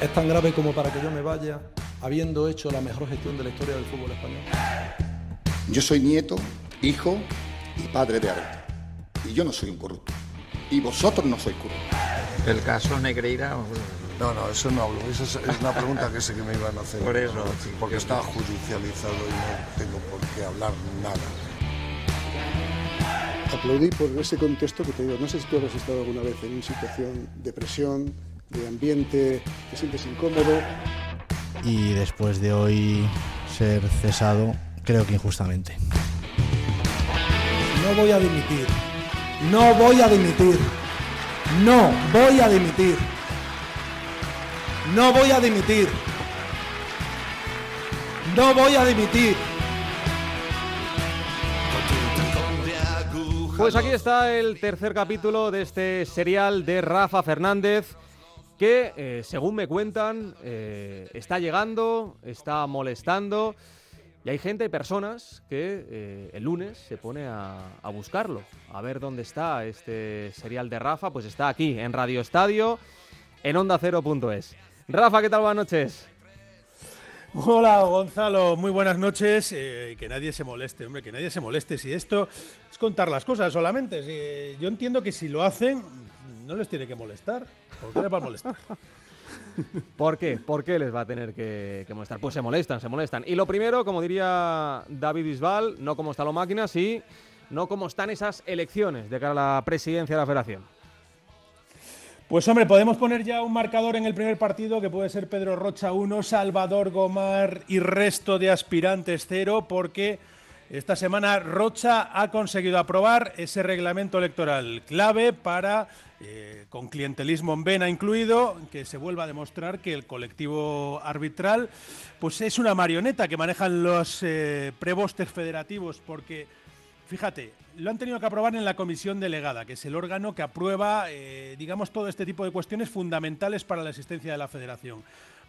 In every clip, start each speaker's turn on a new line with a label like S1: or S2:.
S1: es tan grave como para que yo me vaya habiendo hecho la mejor gestión de la historia del fútbol español.
S2: Yo soy nieto, hijo y padre de Arte. Y yo no soy un corrupto. Y vosotros no sois corruptos.
S3: El caso Negreira.
S4: No, no, eso no hablo. Esa es, una pregunta que sé que me iban a hacer.
S3: Por eso.
S4: porque está judicializado y no tengo por qué hablar nada.
S5: Aplaudí por ese contexto que te digo. No sé si tú has estado alguna vez en una situación de presión, de ambiente, te sientes incómodo.
S6: Y después de hoy ser cesado, creo que injustamente.
S1: No voy a dimitir. No voy a dimitir. No voy a dimitir. No voy a dimitir. No voy a dimitir.
S7: Pues aquí está el tercer capítulo de este serial de Rafa Fernández que, eh, según me cuentan, eh, está llegando, está molestando. Y hay gente, personas que eh, el lunes se pone a, buscarlo, a ver dónde está este serial de Rafa. Pues está aquí, en Radio Estadio, en Onda Cero.es. Rafa, ¿qué tal? Buenas noches.
S8: Hola Gonzalo, muy buenas noches. que nadie se moleste, hombre, que nadie se moleste. Si esto es contar las cosas solamente. yo entiendo que si lo hacen, no les tiene que molestar. ¿Por qué les va a molestar?
S7: ¿Por qué? ¿Por qué les va a tener que, molestar? Pues se molestan, se molestan. Y lo primero, como diría David Bisbal, no como está la máquina, sí, no como están esas elecciones de cara a la presidencia de la federación.
S8: Pues hombre, podemos poner ya un marcador en el primer partido que puede ser Pedro Rocha 1, Salvador Gomar y resto de aspirantes 0, porque esta semana Rocha ha conseguido aprobar ese reglamento electoral clave para eh, con clientelismo en vena incluido, que se vuelva a demostrar que el colectivo arbitral pues es una marioneta que manejan los eh, prebostes federativos, porque fíjate, lo han tenido que aprobar en la comisión delegada, que es el órgano que aprueba, eh, digamos, todo este tipo de cuestiones fundamentales para la existencia de la federación.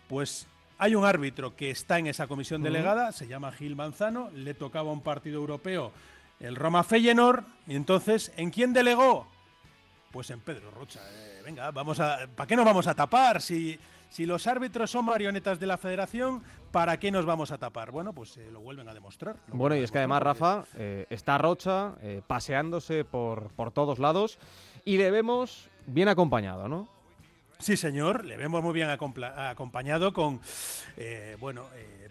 S8: Pues hay un árbitro que está en esa comisión delegada, se llama Gil Manzano, le tocaba un partido europeo el Roma Feyenoord, y entonces, ¿en quién delegó? Pues en Pedro Rocha. Eh, venga, vamos a. ¿Para qué nos vamos a tapar? Si, si los árbitros son marionetas de la federación, ¿para qué nos vamos a tapar? Bueno, pues eh, lo vuelven a demostrar.
S7: Bueno, y es que además, Rafa, eh, está Rocha paseándose por, por todos lados y le vemos bien acompañado, ¿no?
S8: Sí, señor, le vemos muy bien acompañado con, bueno,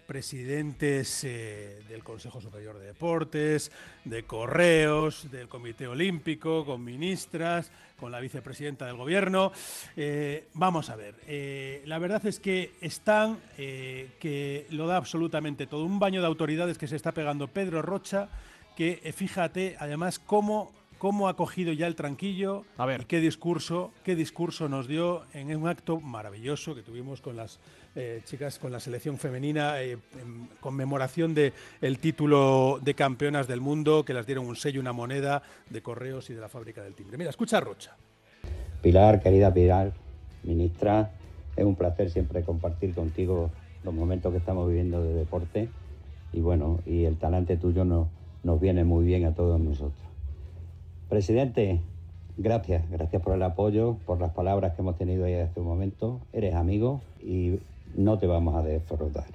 S8: presidentes eh, del Consejo Superior de Deportes, de Correos, del Comité Olímpico, con ministras, con la vicepresidenta del Gobierno. Eh, vamos a ver, eh, la verdad es que están, que lo da absolutamente todo, un baño de autoridades que se está pegando Pedro Rocha, que fíjate además cómo cómo ha cogido ya el tranquillo
S7: a ver.
S8: y qué discurso, qué discurso nos dio en un acto maravilloso que tuvimos con las eh, chicas, con la selección femenina, eh, en conmemoración del el título de campeonas del mundo, que las dieron un sello, una moneda de correos y de la fábrica del timbre. Mira, escucha Rocha.
S9: Pilar, querida Pilar, ministra, es un placer siempre compartir contigo los momentos que estamos viviendo de deporte y bueno, y el talante tuyo nos, nos viene muy bien a todos nosotros. Presidente, gracias, gracias por el apoyo, por las palabras que hemos tenido ahí hace un momento. Eres amigo y no te vamos a defraudar.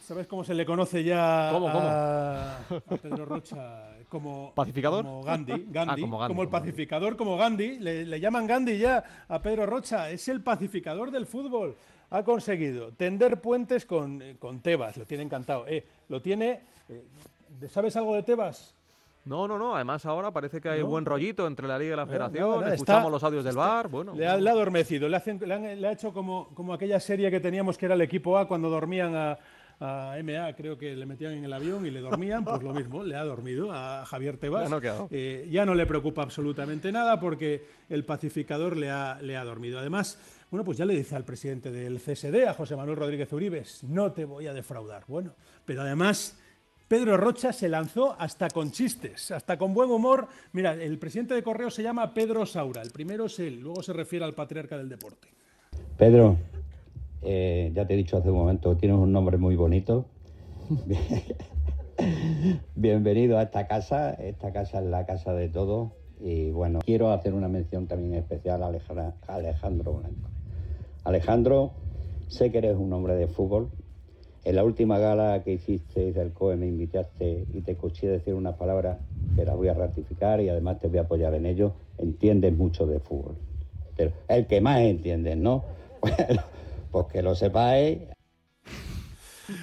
S8: ¿Sabes cómo se le conoce ya
S7: ¿Cómo,
S8: A, Pedro Rocha? Como,
S7: ¿Pacificador?
S8: Como Gandhi,
S7: Ah,
S8: Gandhi,
S7: como Gandhi,
S8: como el pacificador, como Gandhi. Le, le llaman Gandhi ya a Pedro Rocha. Es el pacificador del fútbol. Ha conseguido tender puentes con, eh, con Tebas. Lo tiene encantado. Eh, lo tiene... eh, ¿Sabes algo de Tebas?
S7: No, no, no. Además, ahora parece que hay
S8: No.
S7: buen rollito entre la Liga y la Federación.
S8: no,
S7: Escuchamos
S8: está-
S7: los audios del bar. Bueno,
S8: Le ha, le ha adormecido, le, hacen- le han- le ha hecho como, como aquella serie que teníamos que era el equipo A cuando dormían a, a MA, creo que le metían en el avión y le dormían, pues lo mismo, le ha dormido a Javier Tebas.
S7: Ya no.
S8: Eh, ya no le preocupa absolutamente nada porque el pacificador le ha, le ha dormido. Además, bueno, pues ya le dice al presidente del CSD, a José Manuel Rodríguez Uribes, no te voy a defraudar. Bueno, pero además Pedro Rocha se lanzó hasta con chistes, hasta con buen humor. Mira, el presidente de Correo se llama Pedro Saura. El primero es él, luego se refiere al patriarca del deporte.
S9: Pedro, eh, ya te he dicho hace un momento, tienes un nombre muy bonito. Bienvenido a esta casa. Esta casa es la casa de todos. Y bueno, quiero hacer una mención también especial a Alejandro Blanco. Alejandro, sé que eres un hombre de fútbol. En la última gala que hiciste del COE me invitaste y te escuché decir unas palabras que las voy a ratificar y además te voy a apoyar en ello. Entiendes mucho de fútbol. Pero el que más entiendes, ¿no? Bueno, pues que lo sepáis.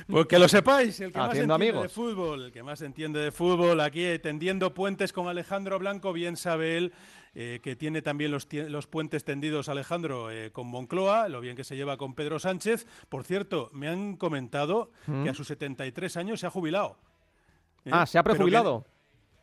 S8: Pues que lo sepáis, el que más entiende de fútbol, el que más entiende de fútbol, aquí eh, tendiendo puentes con Alejandro Blanco, bien sabe él eh, que tiene también los, los puentes tendidos Alejandro eh, con Moncloa, lo bien que se lleva con Pedro Sánchez. Por cierto, me han comentado
S7: ¿Mm?
S8: que a sus 73 años se ha jubilado. ¿eh?
S7: Ah, ¿se ha
S8: que-
S7: prejubilado?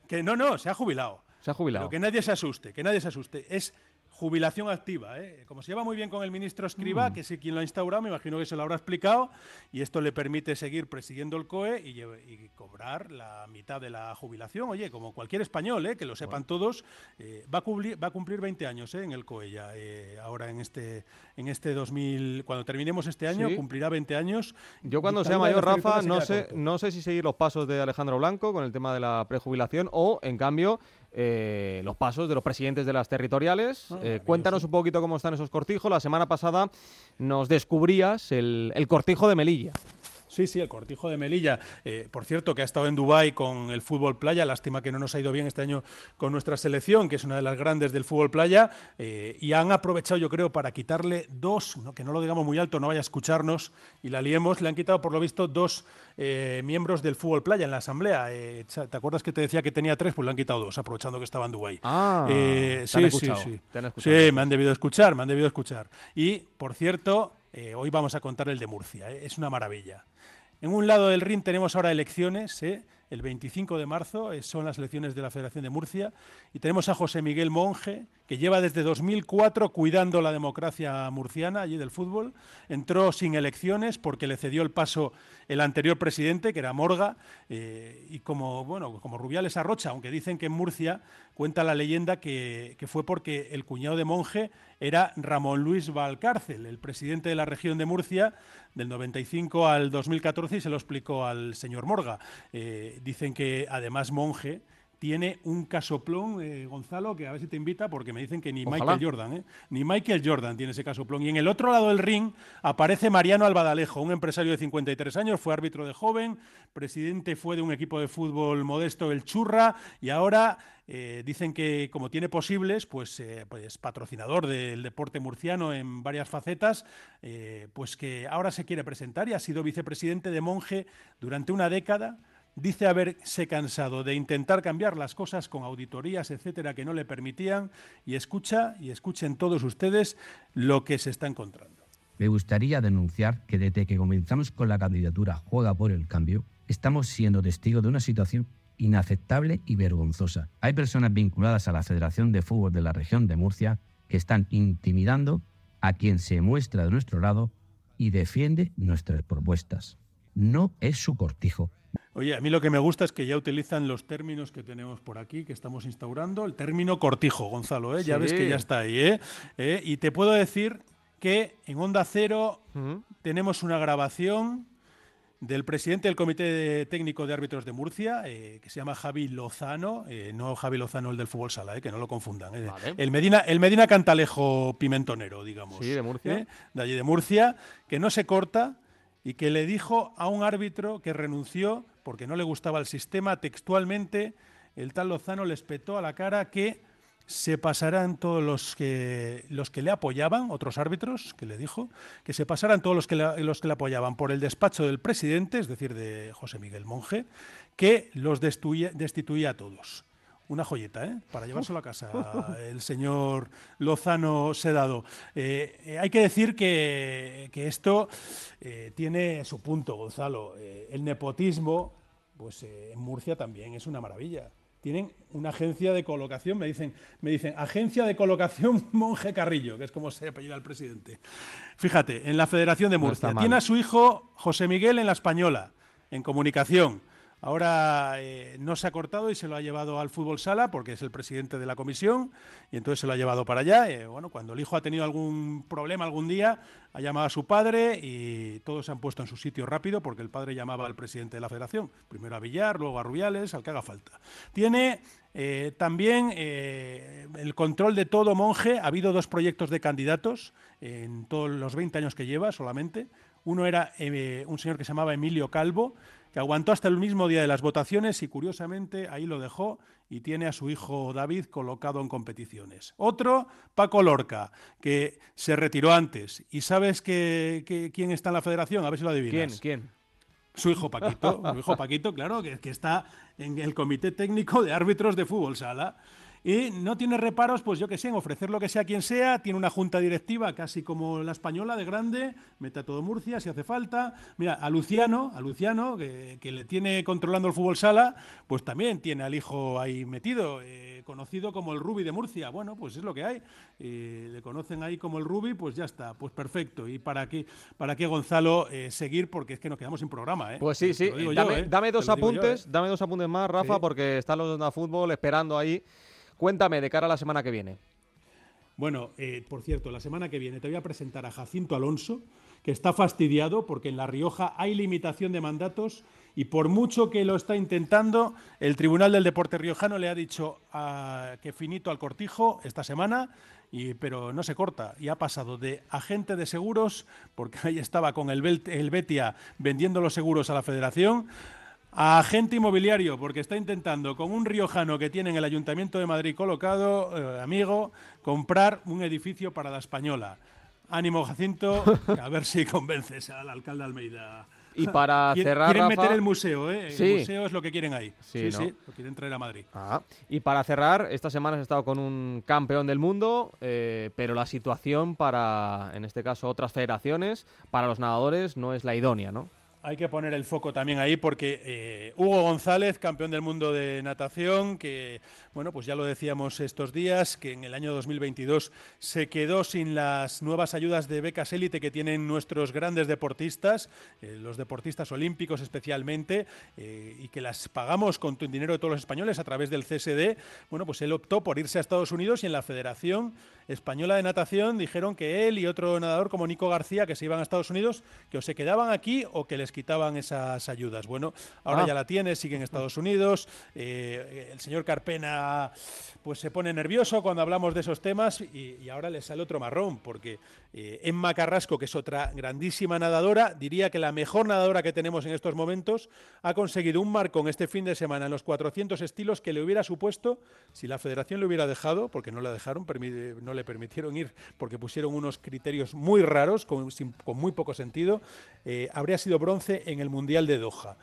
S8: Que, no, no, se ha jubilado.
S7: Se ha jubilado.
S8: Pero que nadie se asuste, que nadie se asuste. Es jubilación activa. ¿eh? Como se lleva muy bien con el ministro Escriba, que es quien lo ha instaurado, me imagino que se lo habrá explicado, y esto le permite seguir presidiendo el COE y, y cobrar la mitad de la jubilación. Oye, como cualquier español, ¿eh? que lo sepan todos, eh, va, a cumplir, va a cumplir 20 años ¿eh? en el COE ya, eh, ahora en este, en este 2000, cuando terminemos este año,
S7: Sí.
S8: cumplirá 20 años.
S7: Yo cuando sea mayor, Rafa, no sé, no sé si seguir los pasos de Alejandro Blanco con el tema de la prejubilación o, en cambio, eh, los pasos de los presidentes de las territoriales.
S8: Ah,
S7: Eh, cuéntanos un poquito cómo están esos cortijos. La semana pasada nos descubrías el, el cortijo de Melilla.
S8: Sí, sí, el cortijo de Melilla. Eh, por cierto, que ha estado en Dubái con el fútbol playa. Lástima que no nos ha ido bien este año con nuestra selección, que es una de las grandes del fútbol playa. eh, y han aprovechado, yo creo, para quitarle dos, no, que no lo digamos muy alto, no vaya a escucharnos y la liemos. Le han quitado, por lo visto, dos eh, miembros del fútbol playa en la asamblea. ¿Te acuerdas que te decía que tenía tres? Pues le han quitado dos, aprovechando que estaba en Dubái.
S7: Ah,
S8: sí, sí, sí. Sí, me han debido escuchar, me han debido escuchar. Y, por cierto, eh, hoy vamos a contar el de Murcia. eh, Es una maravilla. En un lado del ring tenemos ahora elecciones, ¿eh? el 25 de marzo son las elecciones de la Federación de Murcia, y tenemos a José Miguel Monge, que lleva desde 2004 cuidando la democracia murciana allí del fútbol. Entró sin elecciones porque le cedió el paso el anterior presidente, que era Morga, y como, bueno, como Rubiales Arrocha, aunque dicen que en Murcia cuenta la leyenda que, que fue porque el cuñado de Monge era Ramón Luis Valcárcel, el presidente de la región de Murcia del 95 al 2014 y se lo explicó al señor Morga. Eh, dicen que además Monge tiene un casoplón, eh, Gonzalo, que a ver si te invita, porque me dicen que ni
S7: Ojalá.
S8: Michael Jordan, ¿eh? ni Michael Jordan tiene ese casoplón. Y en el otro lado del ring aparece Mariano Albadalejo, un empresario de 53 años, fue árbitro de joven, presidente fue de un equipo de fútbol modesto, el Churra, y ahora eh, dicen que como tiene posibles, pues, eh, pues patrocinador del deporte murciano en varias facetas, pues que ahora se quiere presentar y ha sido vicepresidente de Monje durante una década. Dice haberse cansado de intentar cambiar las cosas con auditorías, etcétera, que no le permitían, y escucha, y escuchen todos ustedes lo que se está encontrando.
S10: Me gustaría denunciar que desde que comenzamos con la candidatura Juega por el Cambio, estamos siendo testigos de una situación inaceptable y vergonzosa. Hay personas vinculadas a la Federación de Fútbol de la región de Murcia que están intimidando a quien se muestra de nuestro lado y defiende nuestras propuestas. No es su cortijo.
S8: Oye, a mí lo que me gusta es que ya utilizan los términos que tenemos por aquí, que estamos instaurando, el término cortijo, Gonzalo, ¿eh? ya
S7: Sí.
S8: ves que ya está ahí. ¿eh? ¿Eh? Y te puedo decir que en Onda Cero tenemos una grabación del presidente del Comité de- Técnico de Árbitros de Murcia, eh, que se llama Javi Lozano, eh, no Javi Lozano el del fútbol sala, eh, que no lo confundan.
S7: Vale.
S8: El, Medina, el Medina Cantalejo Pimentonero, digamos.
S7: Sí, de Murcia.
S8: De allí de Murcia, que no se corta y que le dijo a un árbitro que renunció porque no le gustaba el sistema textualmente, el tal Lozano le espetó a la cara que se pasarán todos los que los que le apoyaban, otros árbitros que le dijo, que se pasarán todos los que le, los que le apoyaban por el despacho del presidente, es decir, de José Miguel Monje, que los destituía a todos. Una joyeta, ¿eh? Para llevárselo a casa el señor Lozano Sedado. Eh, eh, hay que decir que, que esto eh, tiene su punto, Gonzalo. El nepotismo, pues en Murcia también es una maravilla. Tienen una agencia de colocación, me dicen, me dicen, agencia de colocación Monje Carrillo, que es como se apellida el presidente. Fíjate, en la Federación de Murcia. Tiene a su hijo José Miguel en la Española, en comunicación. Ahora eh, no se ha cortado y se lo ha llevado al fútbol sala porque es el presidente de la comisión y entonces se lo ha llevado para allá. Eh, bueno, cuando el hijo ha tenido algún problema algún día, ha llamado a su padre y todos se han puesto en su sitio rápido porque el padre llamaba al presidente de la federación, primero a Villar, luego a Rubiales, al que haga falta. Tiene eh, también el control de todo monje. Ha habido dos proyectos de candidatos en todos los 20 años que lleva solamente. Uno era un señor que se llamaba Emilio Calvo, que aguantó hasta el mismo día de las votaciones y curiosamente ahí lo dejó y tiene a su hijo David colocado en competiciones. Otro, Paco Lorca, que se retiró antes. ¿Y sabes que, quién está en la federación? A ver si lo adivinas.
S7: ¿Quién? ¿Quién?
S8: Su hijo Paquito, su hijo Paquito, claro, que, que está en el comité técnico de árbitros de fútbol sala y no tiene reparos, pues yo que sé, en ofrecer lo que sea a quien sea, tiene una junta directiva casi como la española de grande, mete a todo Murcia si hace falta. Mira, a Luciano, a Luciano, que, le tiene controlando el fútbol sala, pues también tiene al hijo ahí metido, eh, conocido como el Rubi de Murcia. Bueno, pues es lo que hay. le conocen ahí como el Rubi, pues ya está, pues perfecto. ¿Y para qué, para qué Gonzalo, eh, seguir? Porque es que nos quedamos sin programa, ¿eh?
S7: Pues sí, sí. Dame, dos apuntes, dame dos apuntes más, Rafa, porque están los de fútbol esperando ahí. Cuéntame de cara a la semana que viene.
S8: Bueno, eh, por cierto, la semana que viene te voy a presentar a Jacinto Alonso, que está fastidiado porque en La Rioja hay limitación de mandatos y por mucho que lo está intentando, el Tribunal del Deporte Riojano le ha dicho ah, que finito al cortijo esta semana, pero no se corta. Y ha pasado de agente de seguros, porque ahí estaba con el, el Betia vendiendo los seguros a la federación, agente inmobiliario, porque está intentando con un riojano que tiene en el Ayuntamiento de Madrid colocado, eh, amigo, comprar un edificio para la Española. Ánimo, Jacinto, a ver si convences al alcalde Almeida.
S7: Y para cerrar.
S8: Quieren meter el museo, ¿eh? El museo es lo que quieren ahí. Sí, sí, lo quieren traer a Madrid.
S7: Ah. Y para cerrar, esta semana has estado con un campeón del mundo, eh, pero la situación para, en este caso, otras federaciones, para los nadadores, no es la idónea, ¿no?
S8: Hay que poner el foco también ahí porque eh, Hugo González, campeón del mundo de natación, que, bueno, pues ya lo decíamos estos días, que en el año 2022 se quedó sin las nuevas ayudas de becas élite que tienen nuestros grandes deportistas, eh, los deportistas olímpicos especialmente, eh, y que las pagamos con el dinero de todos los españoles a través del CSD. Bueno, pues él optó por irse a Estados Unidos y en la Federación Española de Natación dijeron que él y otro nadador como Nico García, que se iban a Estados Unidos, que o se quedaban aquí o que les quitaban esas ayudas. Bueno, ahora ah. ya la tiene, sigue en Estados Unidos. Eh, el señor Carpena pues se pone nervioso cuando hablamos de esos temas y, ahora le sale otro marrón, porque eh, Emma Carrasco, que es otra grandísima nadadora, diría que la mejor nadadora que tenemos en estos momentos, ha conseguido un marco en este fin de semana en los 400 estilos que le hubiera supuesto, si la federación le hubiera dejado, porque no la dejaron, no le permitieron ir porque pusieron unos criterios muy raros, con, muy poco sentido, eh, habría sido bronce en el Mundial de Doha.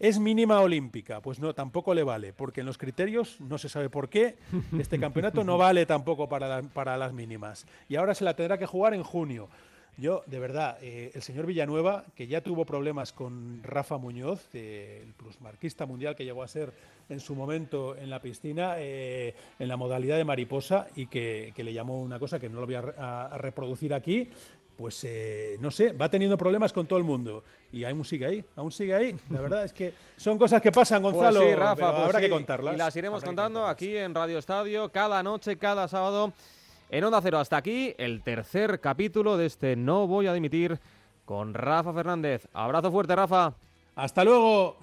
S8: ¿Es mínima olímpica? Pues no, tampoco le vale, porque en los criterios no se sabe por qué. Este campeonato no vale tampoco para, para las mínimas. Y ahora se la tendrá que jugar en junio. Yo, de verdad, eh, el señor Villanueva, que ya tuvo problemas con Rafa Muñoz, eh, el plusmarquista mundial que llegó a ser en su momento en la piscina, eh, en la modalidad de mariposa, y que, le llamó una cosa que no lo voy a reproducir aquí, pues eh, no sé, va teniendo problemas con todo el mundo. Y aún sigue ahí, aún sigue ahí. La verdad es que son cosas que pasan, pues Gonzalo.
S7: sí, Rafa, pues
S8: habrá que contarlas.
S7: Y las iremos contando aquí en Radio Estadio, cada noche, cada sábado, en Onda Cero. Hasta aquí el tercer capítulo de este No Voy a Dimitir con Rafa Fernández. Abrazo fuerte, Rafa.
S8: Hasta luego.